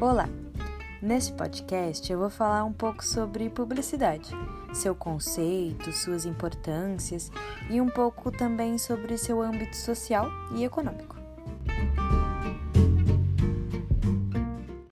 Olá! Neste podcast eu vou falar um pouco sobre publicidade, seu conceito, suas importâncias e um pouco também sobre seu âmbito social e econômico.